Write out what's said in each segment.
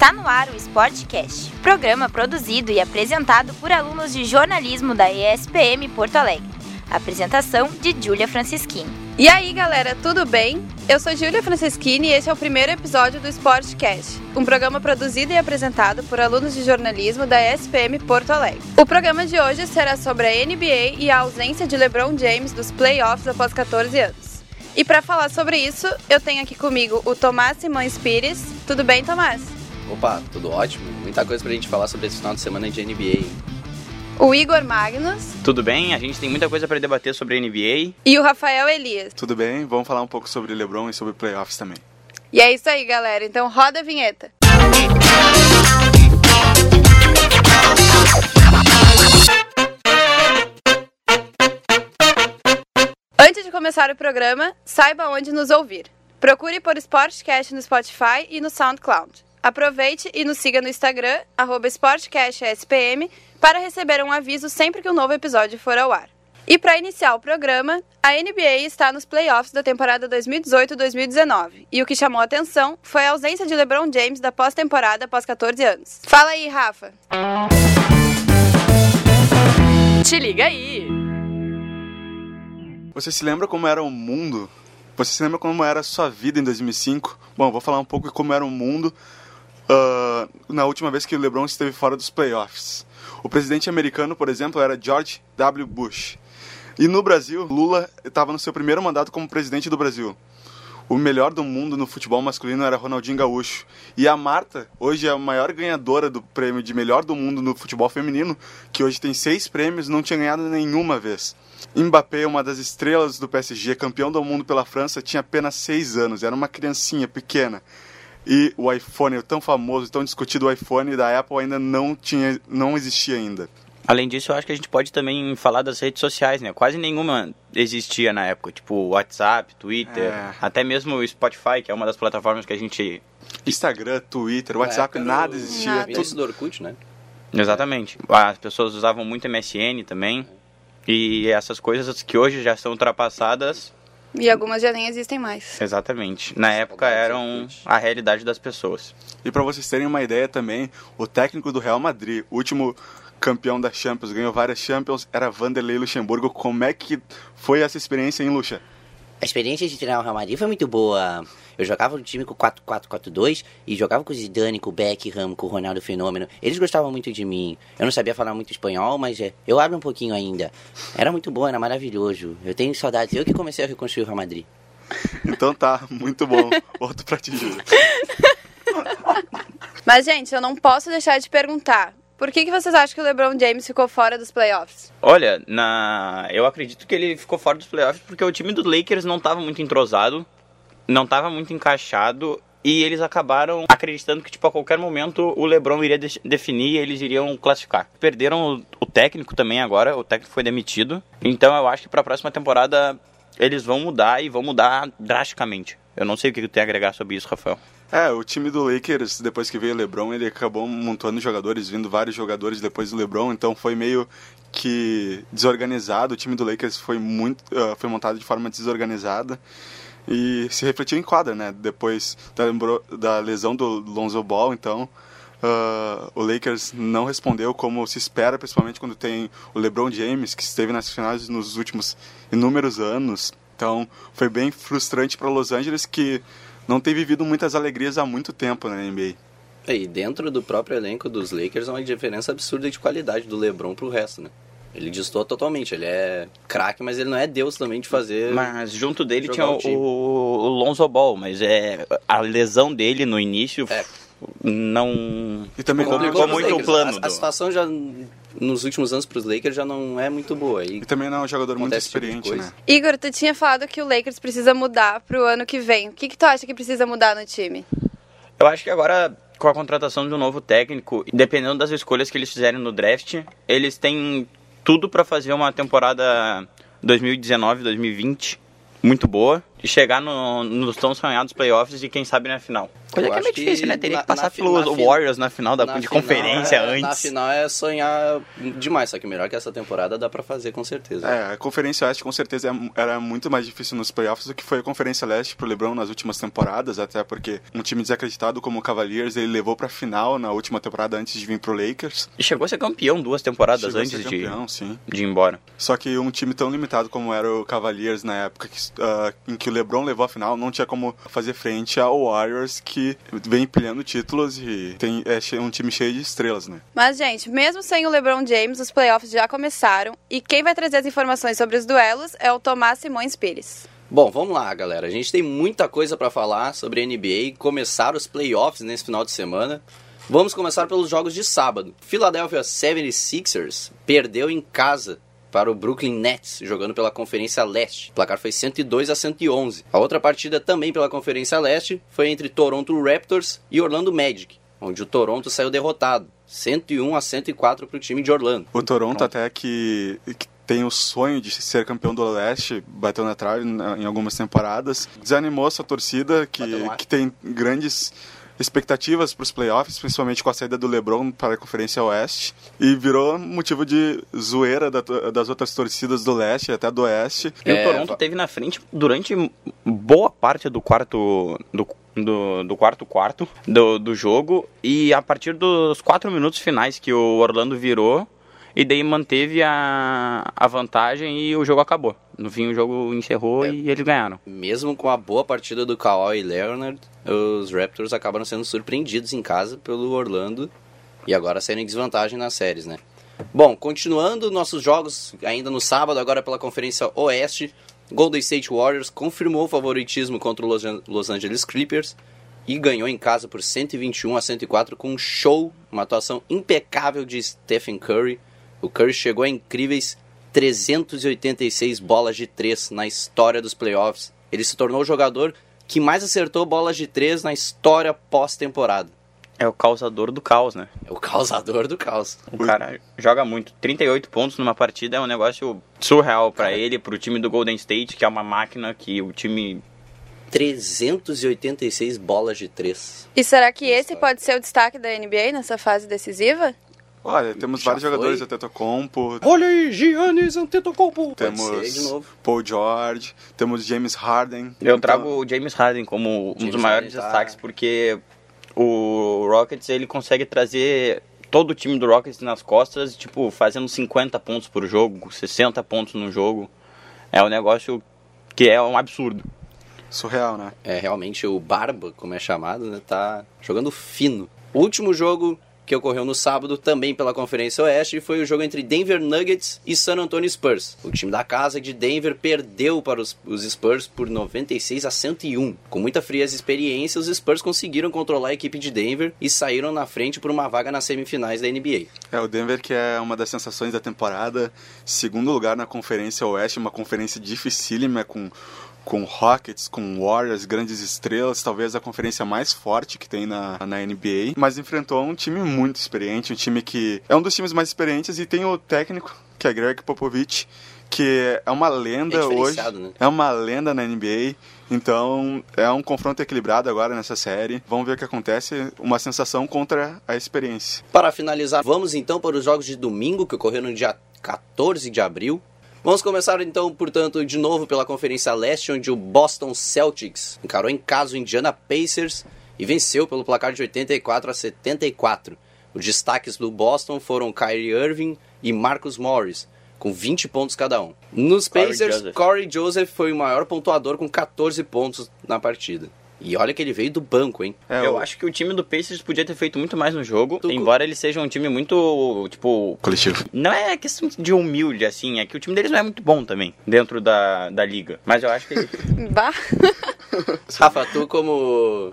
Está no ar o Sportcast, programa produzido e apresentado por alunos de jornalismo da ESPM Porto Alegre. Apresentação de Júlia Francischini. E aí, galera, tudo bem? Eu sou Júlia Franceschini e esse é o primeiro episódio do Sportcast, um programa produzido e apresentado por alunos de jornalismo da ESPM Porto Alegre. O programa de hoje será sobre a NBA e a ausência de LeBron James dos playoffs após 14 anos. E para falar sobre isso, eu tenho aqui comigo o Tomás Simões Pires. Tudo bem, Tomás? Opa, tudo ótimo. Muita coisa pra gente falar sobre esse final de semana de NBA. O Igor Magnus. Tudo bem? A gente tem muita coisa para debater sobre a NBA. E o Rafael Elias. Tudo bem? Vamos falar um pouco sobre LeBron e sobre playoffs também. E é isso aí, galera. Então roda a vinheta. Antes de começar o programa, saiba onde nos ouvir. Procure por Sportcast no Spotify e no SoundCloud. Aproveite e nos siga no Instagram, SportcastSPM, para receber um aviso sempre que um novo episódio for ao ar. E para iniciar o programa, a NBA está nos playoffs da temporada 2018-2019, e o que chamou a atenção foi a ausência de LeBron James da pós-temporada após 14 anos. Fala aí, Rafa. Te liga aí! Você se lembra como era o mundo? Você se lembra como era a sua vida em 2005? Bom, vou falar um pouco de como era o mundo uh, na última vez que o LeBron esteve fora dos playoffs. O presidente americano, por exemplo, era George W. Bush. E no Brasil, Lula estava no seu primeiro mandato como presidente do Brasil. O melhor do mundo no futebol masculino era Ronaldinho Gaúcho. E a Marta, hoje é a maior ganhadora do prêmio de melhor do mundo no futebol feminino, que hoje tem seis prêmios, não tinha ganhado nenhuma vez. Mbappé, uma das estrelas do PSG, campeão do mundo pela França, tinha apenas seis anos, era uma criancinha pequena. E o iPhone, o tão famoso, tão discutido iPhone da Apple ainda não tinha, não existia ainda. Além disso, eu acho que a gente pode também falar das redes sociais, né? Quase nenhuma existia na época, tipo WhatsApp, Twitter, É. até mesmo o Spotify, que é uma das plataformas que a gente Instagram, Twitter, WhatsApp, época nada existia. Nada. Antes do Orkut, né? Exatamente. As pessoas usavam muito MSN também. E essas coisas que hoje já são ultrapassadas, E algumas já nem existem mais. exatamente. Na época eram a realidade das pessoas. E para vocês terem uma ideia também, o técnico do Real Madrid, o último campeão da Champions, ganhou várias Champions, era Vanderlei Luxemburgo. Como é que foi essa experiência em Luxa? A experiência de treinar o Real Madrid foi muito boa. Eu jogava no time com 4-4-4-2 e jogava com o Zidane, com o Beckham, com o Ronaldo Fenômeno. Eles gostavam muito de mim. Eu não sabia falar muito espanhol, mas é, eu abro um pouquinho ainda. Era muito bom, era maravilhoso. Eu tenho saudades. Eu que comecei a reconstruir o Real Madrid. Então tá, muito bom. Outro pra ti, Júlia. Mas, gente, eu não posso deixar de perguntar. Por que, que vocês acham que o LeBron James ficou fora dos playoffs? Olha, na... eu acredito que ele ficou fora dos playoffs porque o time do Lakers não estava muito entrosado, não estava muito encaixado e eles acabaram acreditando que tipo a qualquer momento o LeBron iria de- definir e eles iriam classificar. Perderam o, o técnico também agora, o técnico foi demitido. Então eu acho que para a próxima temporada eles vão mudar e vão mudar drasticamente. Eu não sei o que tu tem a agregar sobre isso, Rafael. É, o time do Lakers, depois que veio o LeBron, ele acabou montando jogadores, vindo vários jogadores depois do LeBron, então foi meio que desorganizado. O time do Lakers foi muito, ah, foi montado de forma desorganizada e se refletiu em quadra, né? Depois da, da lesão do Lonzo Ball, então ah, o Lakers não respondeu como se espera, principalmente quando tem o LeBron James que esteve nas finais nos últimos inúmeros anos. Então foi bem frustrante para Los Angeles que não tem vivido muitas alegrias há muito tempo na NBA. É, E dentro do próprio elenco dos Lakers há uma diferença absurda de qualidade do LeBron pro resto, né? Ele destoa totalmente. Ele é craque, mas ele não é deus também de fazer. Mas junto dele tinha o o, o Lonzo Ball, mas é a lesão dele no início É. não E também pros muito Lakers. plano A, a situação já nos últimos anos pros Lakers já não é muito boa. E e também não é um jogador muito tipo experiente, coisa. né? Igor, tu tinha falado que o Lakers precisa mudar pro ano que vem. O que, que tu acha que precisa mudar no time? Eu acho que agora, com a contratação de um novo técnico, dependendo das escolhas que eles fizerem no draft, eles têm tudo pra fazer uma temporada 2019-2020 muito boa. Chegar no, nos tão sonhados playoffs e quem sabe na final. Coisa Eu que é meio difícil, né? Teria na- que passar pelos Warriors na final da, Na de final conferência é- antes. Na final é sonhar demais, só que melhor que essa temporada dá pra fazer com certeza. É, a Conferência Oeste com certeza é- era muito mais difícil nos playoffs do que foi a Conferência Leste pro LeBron nas últimas temporadas, até porque um time desacreditado como o Cavaliers ele levou pra final na última temporada antes de vir pro Lakers. E chegou a ser campeão duas temporadas Chegou antes ser de, campeão, sim. de ir embora. Só que um time tão limitado como era o Cavaliers na época que, ah, em que o LeBron levou a final, não tinha como fazer frente ao Warriors que vem empilhando títulos e tem é um time cheio de estrelas, né? Mas, gente, mesmo sem o LeBron James, os playoffs já começaram. E quem vai trazer as informações sobre os duelos é o Tomás Simões Pires. Bom, vamos lá, galera. A gente tem muita coisa pra falar sobre a NBA. Começar os playoffs nesse final de semana. Vamos começar pelos jogos de sábado. Philadelphia 76ers perdeu em casa para o Brooklyn Nets, jogando pela Conferência Leste. O placar foi 102 a 111. A outra partida também pela Conferência Leste foi entre Toronto Raptors e Orlando Magic, onde o Toronto saiu derrotado, 101 a 104 para o time de Orlando. O Toronto até que, que tem o sonho de ser campeão do Leste, bateu na trave na- em algumas temporadas, desanimou essa torcida que, que tem grandes expectativas para os playoffs, principalmente com a saída do LeBron para a Conferência Oeste, e virou motivo de zoeira da- das outras torcidas do Leste até do Oeste. E É, o Toronto teve na frente durante boa parte do quarto do, do, do quarto quarto do, do jogo e a partir dos quatro minutos finais que o Orlando virou e daí manteve a, a vantagem e o jogo acabou. No fim o jogo encerrou É. e eles ganharam. Mesmo com a boa partida do Kawhi Leonard, os Raptors acabaram sendo surpreendidos em casa pelo Orlando e agora saíram em desvantagem nas séries, né? Bom, continuando nossos jogos ainda no sábado, agora pela Conferência Oeste, Golden State Warriors confirmou o favoritismo contra o Los An- Los Angeles Clippers e ganhou em casa por 121 a 104 com um show, uma atuação impecável de Stephen Curry. O Curry chegou a incríveis 386 bolas de três na história dos playoffs. Ele se tornou o jogador que mais acertou bolas de três na história pós-temporada. É o causador do caos, né? É o causador do caos. O cara joga muito. 38 pontos numa partida é um negócio surreal pra ele, pro time do Golden State, que é uma máquina que o time 386 bolas de três. E será que esse pode ser o destaque da NBA nessa fase decisiva? Olha, temos Já vários jogadores, foi? o Tetocompo, Olha aí, Giannis Antetokounmpo. Temos de novo. Paul George, temos James Harden. Eu Então, trago o James Harden como um James dos maiores Harden tá- destaques, porque o Rockets ele consegue trazer todo o time do Rockets nas costas, tipo, fazendo 50 pontos por jogo, 60 pontos no jogo. É um negócio que é um absurdo. surreal, né? É, realmente o Barba, como é chamado, né, tá jogando fino. O último jogo que ocorreu no sábado, também pela Conferência Oeste, foi o jogo entre Denver Nuggets e San Antonio Spurs. O time da casa de Denver perdeu para os, os Spurs por 96 a 101. Com muita frieza e experiência, os Spurs conseguiram controlar a equipe de Denver e saíram na frente por uma vaga nas semifinais da NBA. É, o Denver que é uma das sensações da temporada, segundo lugar na Conferência Oeste, uma conferência dificílima com com Rockets, com Warriors, grandes estrelas, talvez a conferência mais forte que tem na, na NBA, mas enfrentou um time muito experiente, um time que é um dos times mais experientes e tem o técnico, que é Greg Popovich, que é uma lenda É hoje, né? é uma lenda na NBA, então é um confronto equilibrado agora nessa série. Vamos ver o que acontece, uma sensação contra a experiência. Para finalizar, vamos então para os jogos de domingo que ocorreram no dia 14 de abril. Vamos começar então, portanto, de novo pela Conferência Leste, onde o Boston Celtics encarou em casa o Indiana Pacers e venceu pelo placar de 84 a 74. Os destaques do Boston foram Kyrie Irving e Marcus Morris, com 20 pontos cada um. Nos Corey Pacers, Joseph. Corey Joseph foi o maior pontuador com 14 pontos na partida. E olha que ele veio do banco, hein? É, eu o- acho que o time do Pacers podia ter feito muito mais no jogo, Tu- embora ele seja um time muito, tipo... coletivo. Não é questão de humilde, assim, é que o time deles não é muito bom também, dentro da, da liga. Mas eu acho que... Bah. Rafa, tu como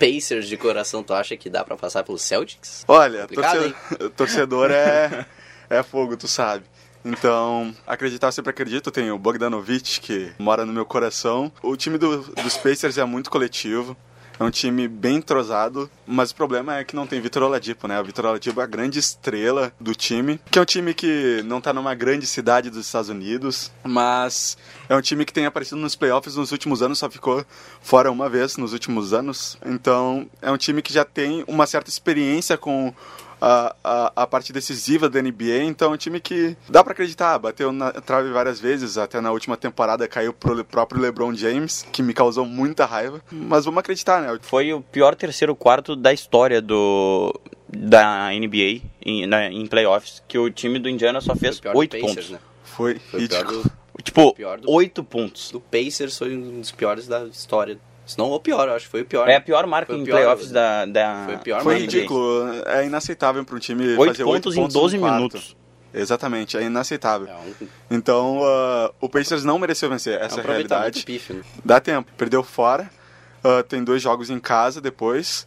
Pacers de coração, tu acha que dá pra passar pelos Celtics? Olha, torcedor, torcedor é, é fogo, tu sabe. Então, acreditar sempre acredito. Tem o Bogdanovich, que mora no meu coração. O time do- dos Pacers é muito coletivo. É um time bem entrosado, mas o problema é que não tem Vitor Oladipo, né? O Vitor Oladipo é a grande estrela do time, que é um time que não tá numa grande cidade dos Estados Unidos, mas é um time que tem aparecido nos playoffs nos últimos anos, só ficou fora uma vez nos últimos anos. Então, é um time que já tem uma certa experiência com a, a, a, parte decisiva da NBA, então é um time que dá para acreditar, bateu na trave várias vezes, até na última temporada caiu pro próprio LeBron James, que me causou muita raiva, mas vamos acreditar, né? Foi o pior terceiro quarto da história do da NBA em, na, em playoffs, que o time do Indiana só fez oito pontos. Né? Foi, foi ridículo. Do, tipo, oito pontos. Do Pacers foi um dos piores da história se não o pior, eu acho que foi o pior. É a pior marca em pior, playoffs da, da. Foi, pior foi ridículo. É inaceitável para um time 8 fazer pontos 8 pontos em 12 minutos. Exatamente, é inaceitável. É um... Então, uh, o Pacers não mereceu vencer, essa é, um é a realidade. Pífio, né? Dá tempo, perdeu fora, uh, tem dois jogos em casa depois.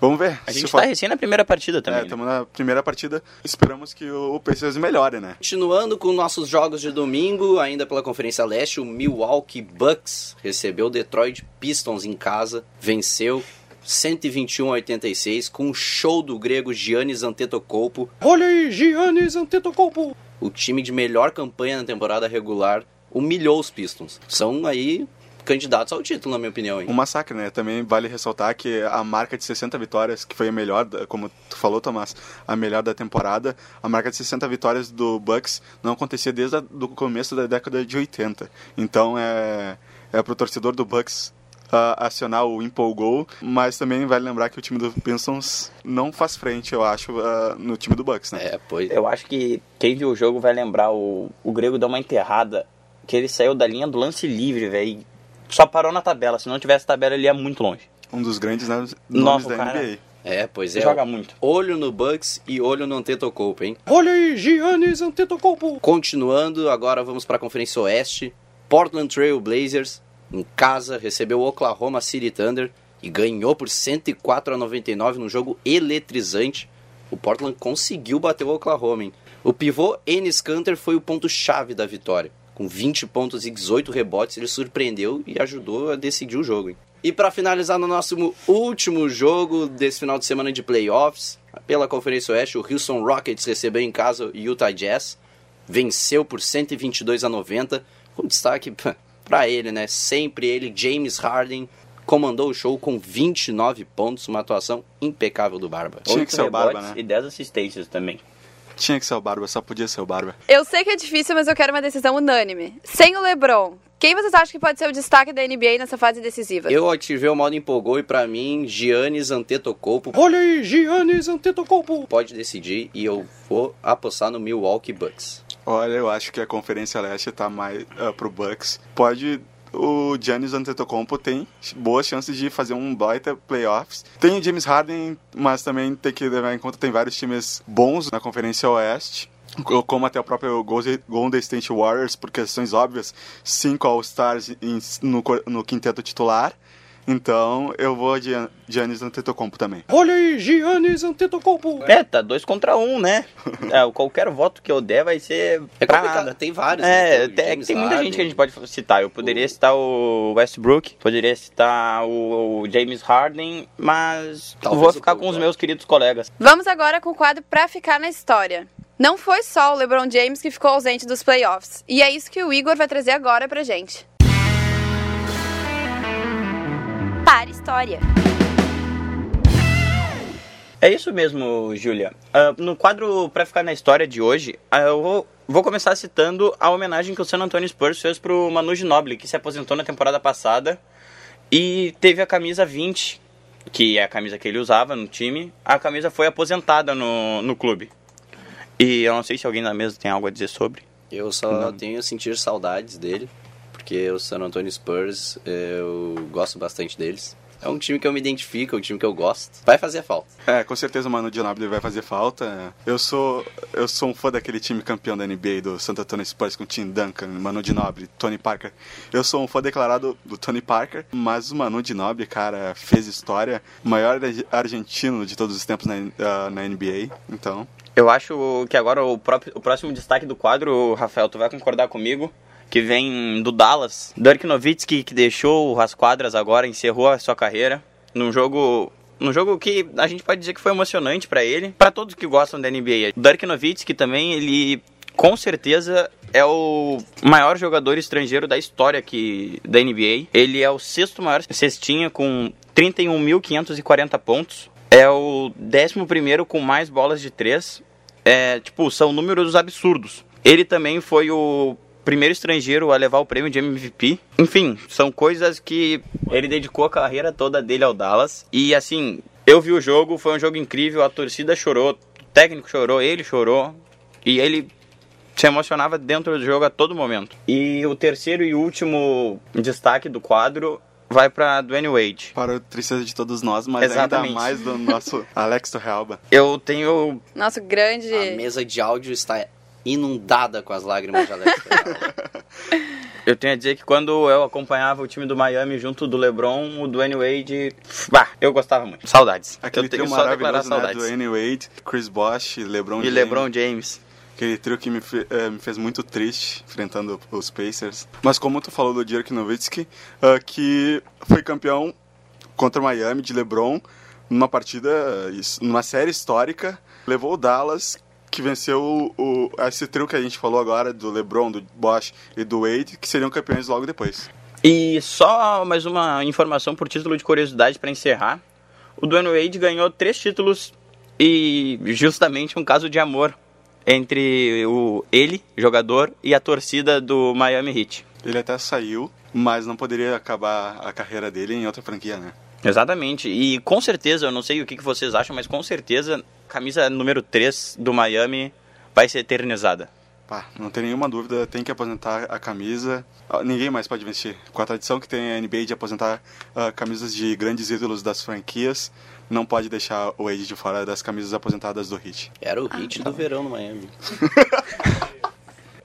Vamos ver. A gente está for... recém na primeira partida também. É, estamos né? na primeira partida. Esperamos que o Pacers melhore, né? Continuando com nossos jogos de domingo, ainda pela Conferência Leste, o Milwaukee Bucks recebeu o Detroit Pistons em casa, venceu 121 a 86 com um show do grego Giannis Antetokounmpo. Olha aí, Giannis Antetokounmpo! O time de melhor campanha na temporada regular humilhou os Pistons. São aí candidatos ao título, na minha opinião. Hein? Um massacre, né? Também vale ressaltar que a marca de 60 vitórias, que foi a melhor, como tu falou, Tomás, a melhor da temporada, a marca de 60 vitórias do Bucks não acontecia desde o começo da década de 80. Então é, é pro torcedor do Bucks uh, acionar o empolgou, mas também vale lembrar que o time do Pistons não faz frente, eu acho, uh, no time do Bucks, né? É, pois. Eu acho que quem viu o jogo vai lembrar o, o Grego dar uma enterrada, que ele saiu da linha do lance livre, velho, só parou na tabela. Se não tivesse tabela, ele ia muito longe. Um dos grandes nomes Nossa, da cara... NBA. É, pois é. Joga muito. Olho no Bucks e olho no Antetokounmpo, hein? Olha aí, Giannis Antetokounmpo. Continuando, agora vamos para a Conferência Oeste. Portland Trail Blazers, em casa, recebeu o Oklahoma City Thunder e ganhou por 104 a 99 num jogo eletrizante. O Portland conseguiu bater o Oklahoma, hein? O pivô Enes Kanter foi o ponto-chave da vitória com 20 pontos e 18 rebotes, ele surpreendeu e ajudou a decidir o jogo. Hein? E para finalizar no nosso último jogo desse final de semana de playoffs, pela Conferência Oeste, o Houston Rockets recebeu em casa o Utah Jazz, venceu por 122 a 90, com destaque para ele, né? Sempre ele, James Harden, comandou o show com 29 pontos, uma atuação impecável do Barba. Tinha que ser o Barba, né? E 10 assistências também. Tinha que ser o Barba, só podia ser o Barba. Eu sei que é difícil, mas eu quero uma decisão unânime. Sem o LeBron, quem vocês acham que pode ser o destaque da NBA nessa fase decisiva? Eu ativei o modo empolgou e para mim, Giannis Antetokounmpo. Olha aí, Giannis Antetokounmpo. Pode decidir e eu vou apostar no Milwaukee Bucks. Olha, eu acho que a Conferência Leste tá mais uh, pro Bucks. Pode o Giannis Antetokounmpo tem boas chances de fazer um baita playoffs. Tem o James Harden, mas também tem que levar em conta tem vários times bons na Conferência Oeste como até o próprio Golden State Warriors, por questões óbvias, cinco All-Stars no, no quinteto titular. Então, eu vou de Giannis Antetokounmpo também. Olha aí, Giannis Antetokounmpo! É, tá dois contra um, né? é, qualquer voto que eu der vai ser é pra nada. Tem vários. É, né? tem, tem muita gente que a gente pode citar. Eu poderia o... citar o Westbrook, poderia citar o, o James Harden, mas Talvez vou ficar com os meus queridos colegas. Vamos agora com o quadro Pra Ficar na História. Não foi só o LeBron James que ficou ausente dos playoffs, e é isso que o Igor vai trazer agora pra gente. Para a história. É isso mesmo, Júlia. Uh, no quadro para ficar na história de hoje, uh, eu vou, vou, começar citando a homenagem que o San Antonio Spurs fez pro Manu Ginobili, que se aposentou na temporada passada e teve a camisa 20, que é a camisa que ele usava no time. A camisa foi aposentada no, no clube. E eu não sei se alguém na mesa tem algo a dizer sobre. Eu só não. tenho a sentir saudades dele porque o San Antonio Spurs, eu gosto bastante deles. É um time que eu me identifico, é um time que eu gosto. Vai fazer falta. É, com certeza o Manu Ginobili vai fazer falta. Eu sou eu sou um fã daquele time campeão da NBA do Santo Antonio Spurs com Tim Duncan, Manu Ginobili, Tony Parker. Eu sou um fã declarado do Tony Parker, mas o Manu Ginobili, cara, fez história. O maior argentino de todos os tempos na, uh, na NBA, então... Eu acho que agora o, próprio, o próximo destaque do quadro, Rafael, tu vai concordar comigo, que vem do Dallas. Dirk Nowitzki, que deixou as quadras agora, encerrou a sua carreira num jogo num jogo que a gente pode dizer que foi emocionante para ele, para todos que gostam da NBA. O Dirk Nowitzki também, ele com certeza é o maior jogador estrangeiro da história que, da NBA. Ele é o sexto maior cestinha com 31.540 pontos. É o décimo primeiro com mais bolas de três. É, tipo, são números absurdos. Ele também foi o primeiro estrangeiro a levar o prêmio de MVP. Enfim, são coisas que ele dedicou a carreira toda dele ao Dallas. E assim, eu vi o jogo, foi um jogo incrível, a torcida chorou, o técnico chorou, ele chorou. E ele se emocionava dentro do jogo a todo momento. E o terceiro e último destaque do quadro vai para Dwayne Wade. Para a tristeza de todos nós, mas Exatamente. ainda mais do nosso Alex Torrealba. Eu tenho Nosso grande. A mesa de áudio está inundada com as lágrimas de Alex. Eu tenho a dizer que quando eu acompanhava o time do Miami junto do LeBron, o Dwayne Wade, bah, eu gostava muito. Saudades. Aquele eu tenho trio só a declarar né? saudades. Dwayne Wade, Chris Bosh, LeBron E James. LeBron James. Aquele trio que me, fe- eh, me fez muito triste enfrentando os Pacers. Mas como tu falou do Dirk Nowitzki, ah, que foi campeão contra o Miami de LeBron numa partida, eh, numa série histórica, levou o Dallas que venceu o, o- esse trio que a gente falou agora do LeBron, do Bosh e do Wade, que seriam campeões logo depois. E só mais uma informação por título de curiosidade para encerrar. O Dwayne Wade ganhou três títulos e justamente um caso de amor entre o ele, jogador, e a torcida do Miami Heat. Ele até saiu, mas não poderia acabar a carreira dele em outra franquia, né? Exatamente. E com certeza, eu não sei o que que vocês acham, mas com certeza a camisa número 3 do Miami vai ser eternizada. Pá, não tem nenhuma dúvida, tem que aposentar a camisa. Ah, Ninguém mais pode vestir. Com a tradição que tem a NBA de aposentar ah, camisas de grandes ídolos das franquias, não pode deixar o Wade de fora das camisas aposentadas do Heat. Era o hit do verão no Miami.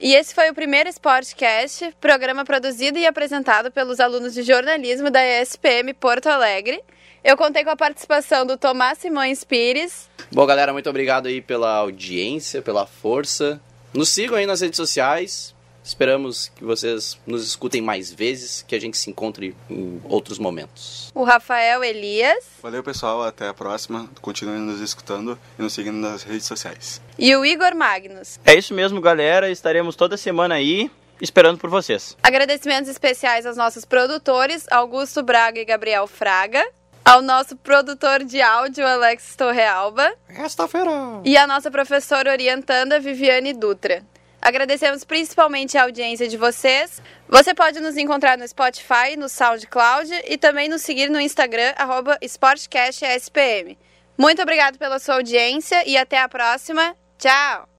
E esse foi o primeiro Sportcast, programa produzido e apresentado pelos alunos de jornalismo da ESPM Porto Alegre. Eu contei com a participação do Tomás Simões Pires. Bom, galera, muito obrigado aí pela audiência, pela força. Nos sigam aí nas redes sociais. Esperamos que vocês nos escutem mais vezes, que a gente se encontre em outros momentos. o Rafael Elias Valeu, pessoal. Até a próxima. Continuem nos escutando e nos seguindo nas redes sociais. e o Igor Magnus. É isso mesmo, galera. Estaremos toda semana aí esperando por vocês. Agradecimentos especiais aos nossos produtores, Augusto Braga e Gabriel Fraga. Ao nosso produtor de áudio, Alex Torrealba. Esta-feira! E a nossa professora orientanda, Viviane Dutra. Agradecemos principalmente a audiência de vocês. Você pode nos encontrar no Spotify, no SoundCloud e também nos seguir no Instagram, SportcastSPM. Muito obrigado pela sua audiência e até a próxima. Tchau!